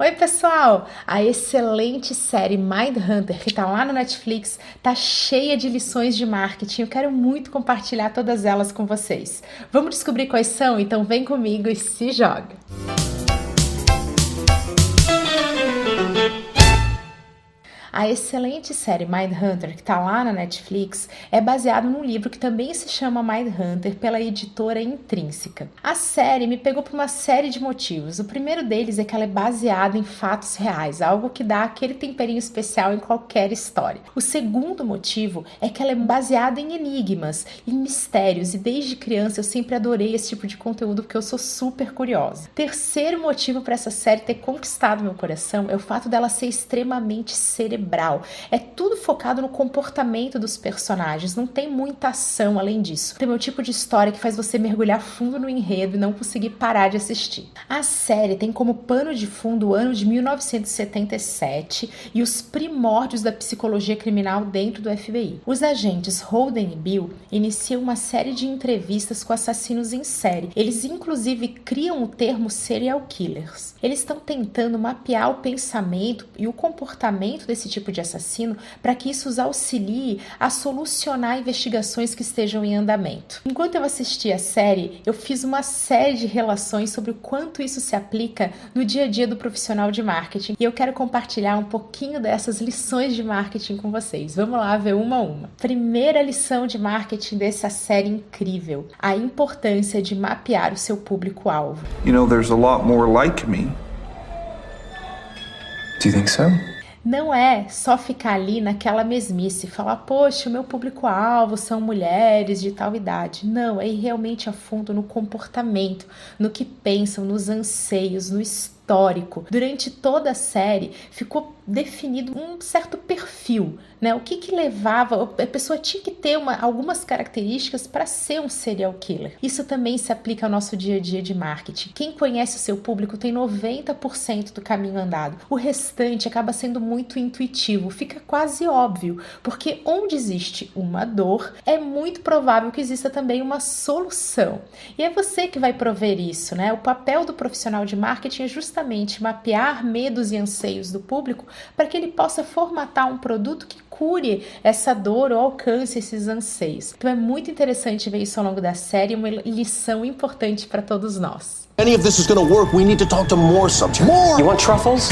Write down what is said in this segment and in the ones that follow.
Oi, pessoal! A excelente série Mindhunter, que tá lá no Netflix, tá cheia de lições de marketing. Eu quero muito compartilhar todas elas com vocês. Vamos descobrir quais são? Então vem comigo e se joga! A excelente série Mindhunter, que está lá na Netflix, é baseada num livro que também se chama Mindhunter pela editora Intrínseca. A série me pegou por uma série de motivos. O primeiro deles é que ela é baseada em fatos reais, algo que dá aquele temperinho especial em qualquer história. O segundo motivo é que ela é baseada em enigmas, em mistérios, e desde criança eu sempre adorei esse tipo de conteúdo porque eu sou super curiosa. Terceiro motivo para essa série ter conquistado meu coração é o fato dela ser extremamente cerebral cerebral. É tudo focado no comportamento dos personagens, não tem muita ação além disso. Tem o tipo de história que faz você mergulhar fundo no enredo e não conseguir parar de assistir. A série tem como pano de fundo o ano de 1977 e os primórdios da psicologia criminal dentro do FBI. Os agentes Holden e Bill iniciam uma série de entrevistas com assassinos em série. Eles inclusive criam o termo serial killers. Eles estão tentando mapear o pensamento e o comportamento desse esse tipo de assassino para que isso os auxilie a solucionar investigações que estejam em andamento. Enquanto eu assistia a série, eu fiz uma série de relações sobre o quanto isso se aplica no dia a dia do profissional de marketing e eu quero compartilhar um pouquinho dessas lições de marketing com vocês. Vamos lá ver uma a uma. Primeira lição de marketing dessa série incrível: a importância de mapear o seu público-alvo. You know, there's a lot more like me. Do you think so? Não é só ficar ali naquela mesmice, falar, poxa, o meu público-alvo são mulheres de tal idade. Não, é ir realmente a fundo no comportamento, no que pensam, nos anseios, no histórico. Durante toda a série ficou definido um certo perfil, né? O que que levava a pessoa tinha que ter uma, algumas características para ser um serial killer. Isso também se aplica ao nosso dia a dia de marketing. Quem conhece o seu público tem 90% do caminho andado. O restante acaba sendo muito intuitivo, fica quase óbvio, porque onde existe uma dor, é muito provável que exista também uma solução. E é você que vai prover isso, né? O papel do profissional de marketing é justamente mapear medos e anseios do público para que ele possa formatar um produto que cure essa dor ou alcance esses anseios. Então é muito interessante ver isso ao longo da série, uma lição importante para todos nós. Any of this is going to work, we need to talk to more subjects. More. You want truffles?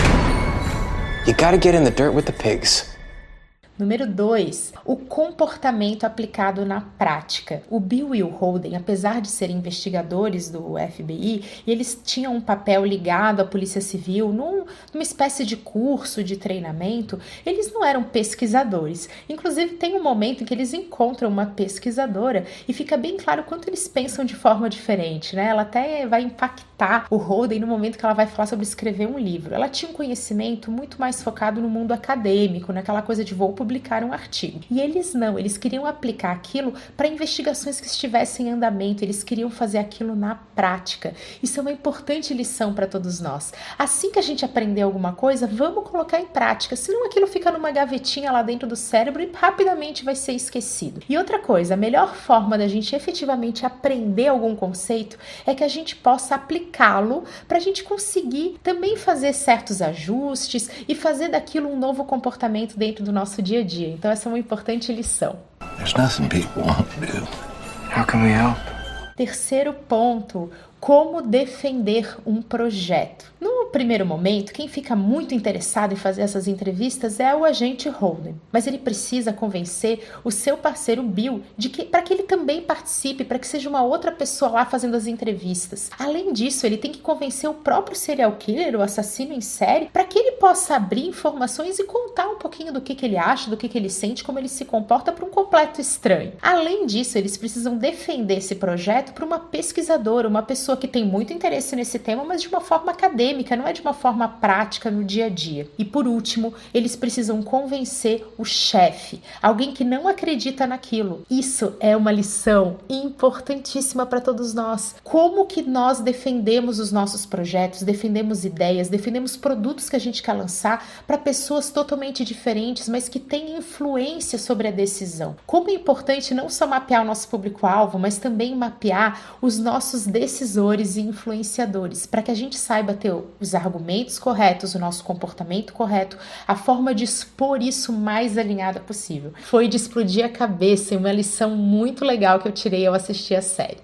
You gotta get in the dirt with the pigs. Número 2, o comportamento aplicado na prática. O Bill e o Holden, apesar de serem investigadores do FBI, eles tinham um papel ligado à Polícia Civil num, numa espécie de curso de treinamento, eles não eram pesquisadores. Inclusive, tem um momento em que eles encontram uma pesquisadora e fica bem claro quanto eles pensam de forma diferente, né? Ela até vai impactar o Holden no momento que ela vai falar sobre escrever um livro. Ela tinha um conhecimento muito mais focado no mundo acadêmico, naquela coisa de vou publicar um artigo. E eles não, eles queriam aplicar aquilo para investigações que estivessem em andamento, eles queriam fazer aquilo na prática. Isso é uma importante lição para todos nós. Assim que a gente aprender alguma coisa, vamos colocar em prática, senão aquilo fica numa gavetinha lá dentro do cérebro e rapidamente vai ser esquecido. E outra coisa, a melhor forma da gente efetivamente aprender algum conceito é que a gente possa aplicá-lo para a gente conseguir também fazer certos ajustes e fazer daquilo um novo comportamento dentro do nosso dia dia a dia. Então essa é uma importante lição. There's nothing people won't do. How can we help? Terceiro ponto, como defender um projeto. No primeiro momento, quem fica muito interessado em fazer essas entrevistas é o agente Holden, mas ele precisa convencer o seu parceiro Bill de que para que ele também participe, para que seja uma outra pessoa lá fazendo as entrevistas. Além disso, ele tem que convencer o próprio serial killer, o assassino em série, para que ele possa abrir informações e contar um pouquinho do que, que ele acha, do que, que ele sente, como ele se comporta para um completo estranho. Além disso, eles precisam defender esse projeto para uma pesquisadora, uma pessoa pessoa que tem muito interesse nesse tema, mas de uma forma acadêmica, não é de uma forma prática no dia a dia. E por último, eles precisam convencer o chefe, alguém que não acredita naquilo. Isso é uma lição importantíssima para todos nós. Como que nós defendemos os nossos projetos, defendemos ideias, defendemos produtos que a gente quer lançar para pessoas totalmente diferentes, mas que têm influência sobre a decisão. Como é importante não só mapear o nosso público-alvo, mas também mapear os nossos decisores e influenciadores, para que a gente saiba ter os argumentos corretos, o nosso comportamento correto, a forma de expor isso mais alinhada possível. Foi de explodir a cabeça e uma lição muito legal que eu tirei ao assistir a série.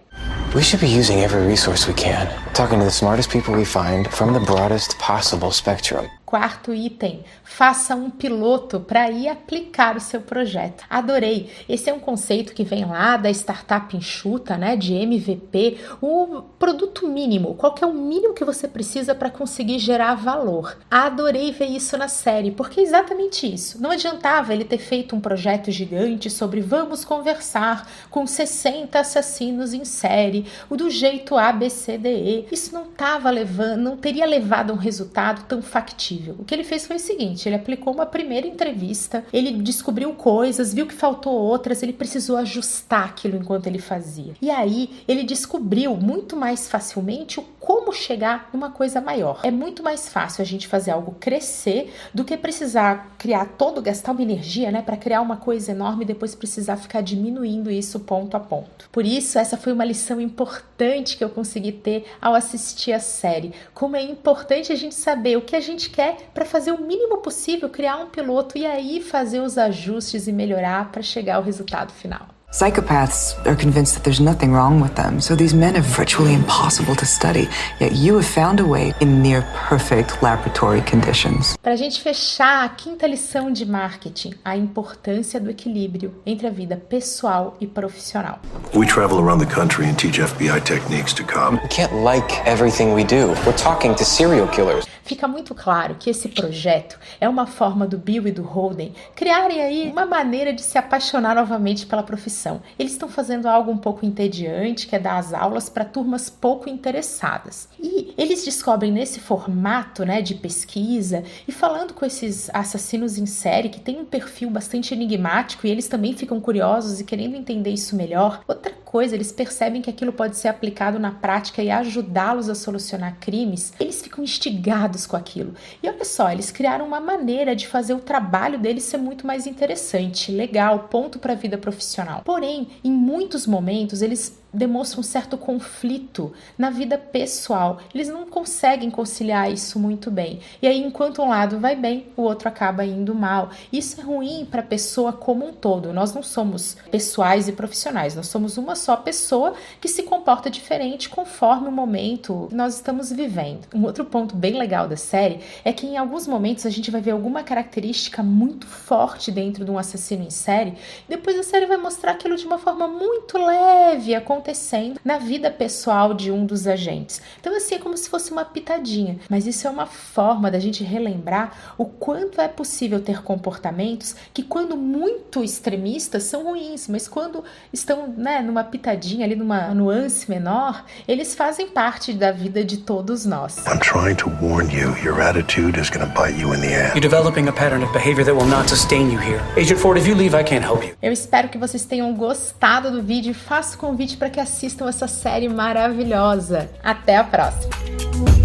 We should be using every resource we can, talking to the smartest people we find from the broadest possible spectrum. Quarto item, faça um piloto para ir aplicar o seu projeto. Adorei. Esse é um conceito que vem lá da startup enxuta, né, de MVP, o produto mínimo. Qual é o mínimo que você precisa para conseguir gerar valor? Adorei ver isso na série, porque é exatamente isso. Não adiantava ele ter feito um projeto gigante sobre vamos conversar com 60 assassinos em série, o do jeito ABCDE. Isso não tava levando, não teria levado a um resultado tão factível O que ele fez foi o seguinte: ele aplicou uma primeira entrevista, ele descobriu coisas, viu que faltou outras, ele precisou ajustar aquilo enquanto ele fazia. E aí ele descobriu muito mais facilmente o como chegar numa coisa maior. É muito mais fácil a gente fazer algo crescer do que precisar criar todo, gastar uma energia, né, para criar uma coisa enorme e depois precisar ficar diminuindo isso ponto a ponto. Por isso, essa foi uma lição importante que eu consegui ter ao assistir a série. Como é importante a gente saber o que a gente quer para fazer o mínimo possível, criar um piloto e aí fazer os ajustes e melhorar para chegar ao resultado final. Psychopaths are convinced that there's nothing wrong with them, so these men are virtually impossible to study. Yet you have found a way in near perfect laboratory conditions. Para a gente fechar a quinta lição de marketing, a importância do equilíbrio entre a vida pessoal e profissional. We travel around the country and teach FBI techniques to come. We can't like everything we do. We're talking to serial killers. Fica muito claro que esse projeto é uma forma do Bill e do Holden criarem aí uma maneira de se apaixonar novamente pela profissão eles estão fazendo algo um pouco entediante, que é dar as aulas para turmas pouco interessadas. E eles descobrem nesse formato, né, de pesquisa e falando com esses assassinos em série que tem um perfil bastante enigmático e eles também ficam curiosos e querendo entender isso melhor. Outra coisa, eles percebem que aquilo pode ser aplicado na prática e ajudá-los a solucionar crimes, eles ficam instigados com aquilo. E olha só, eles criaram uma maneira de fazer o trabalho deles ser muito mais interessante, legal, ponto para a vida profissional. Porém, em muitos momentos, eles demonstram um certo conflito na vida pessoal. Eles não conseguem conciliar isso muito bem. E aí, enquanto um lado vai bem, o outro acaba indo mal. Isso é ruim para a pessoa como um todo. Nós não somos pessoais e profissionais, nós somos uma só pessoa que se comporta diferente conforme o momento que nós estamos vivendo. Um outro ponto bem legal da série é que em alguns momentos a gente vai ver alguma característica muito forte dentro de um assassino em série, depois a série vai mostrar aquilo de uma forma muito leve, acontecendo na vida pessoal de um dos agentes. Então, assim, é como se fosse uma pitadinha, mas isso é uma forma da gente relembrar o quanto é possível ter comportamentos que, quando muito extremistas, são ruins, mas quando estão né, numa pitadinha ali, numa nuance menor, eles fazem parte da vida de todos nós. I'm trying to warn you, your attitude is going to bite you in the ass. You're developing a pattern of behavior that will not sustain you here. Agent Ford, if you leave, I can't help you. Eu espero que vocês tenham gostado do vídeo e faço o convite para que assistam essa série maravilhosa. Até a próxima!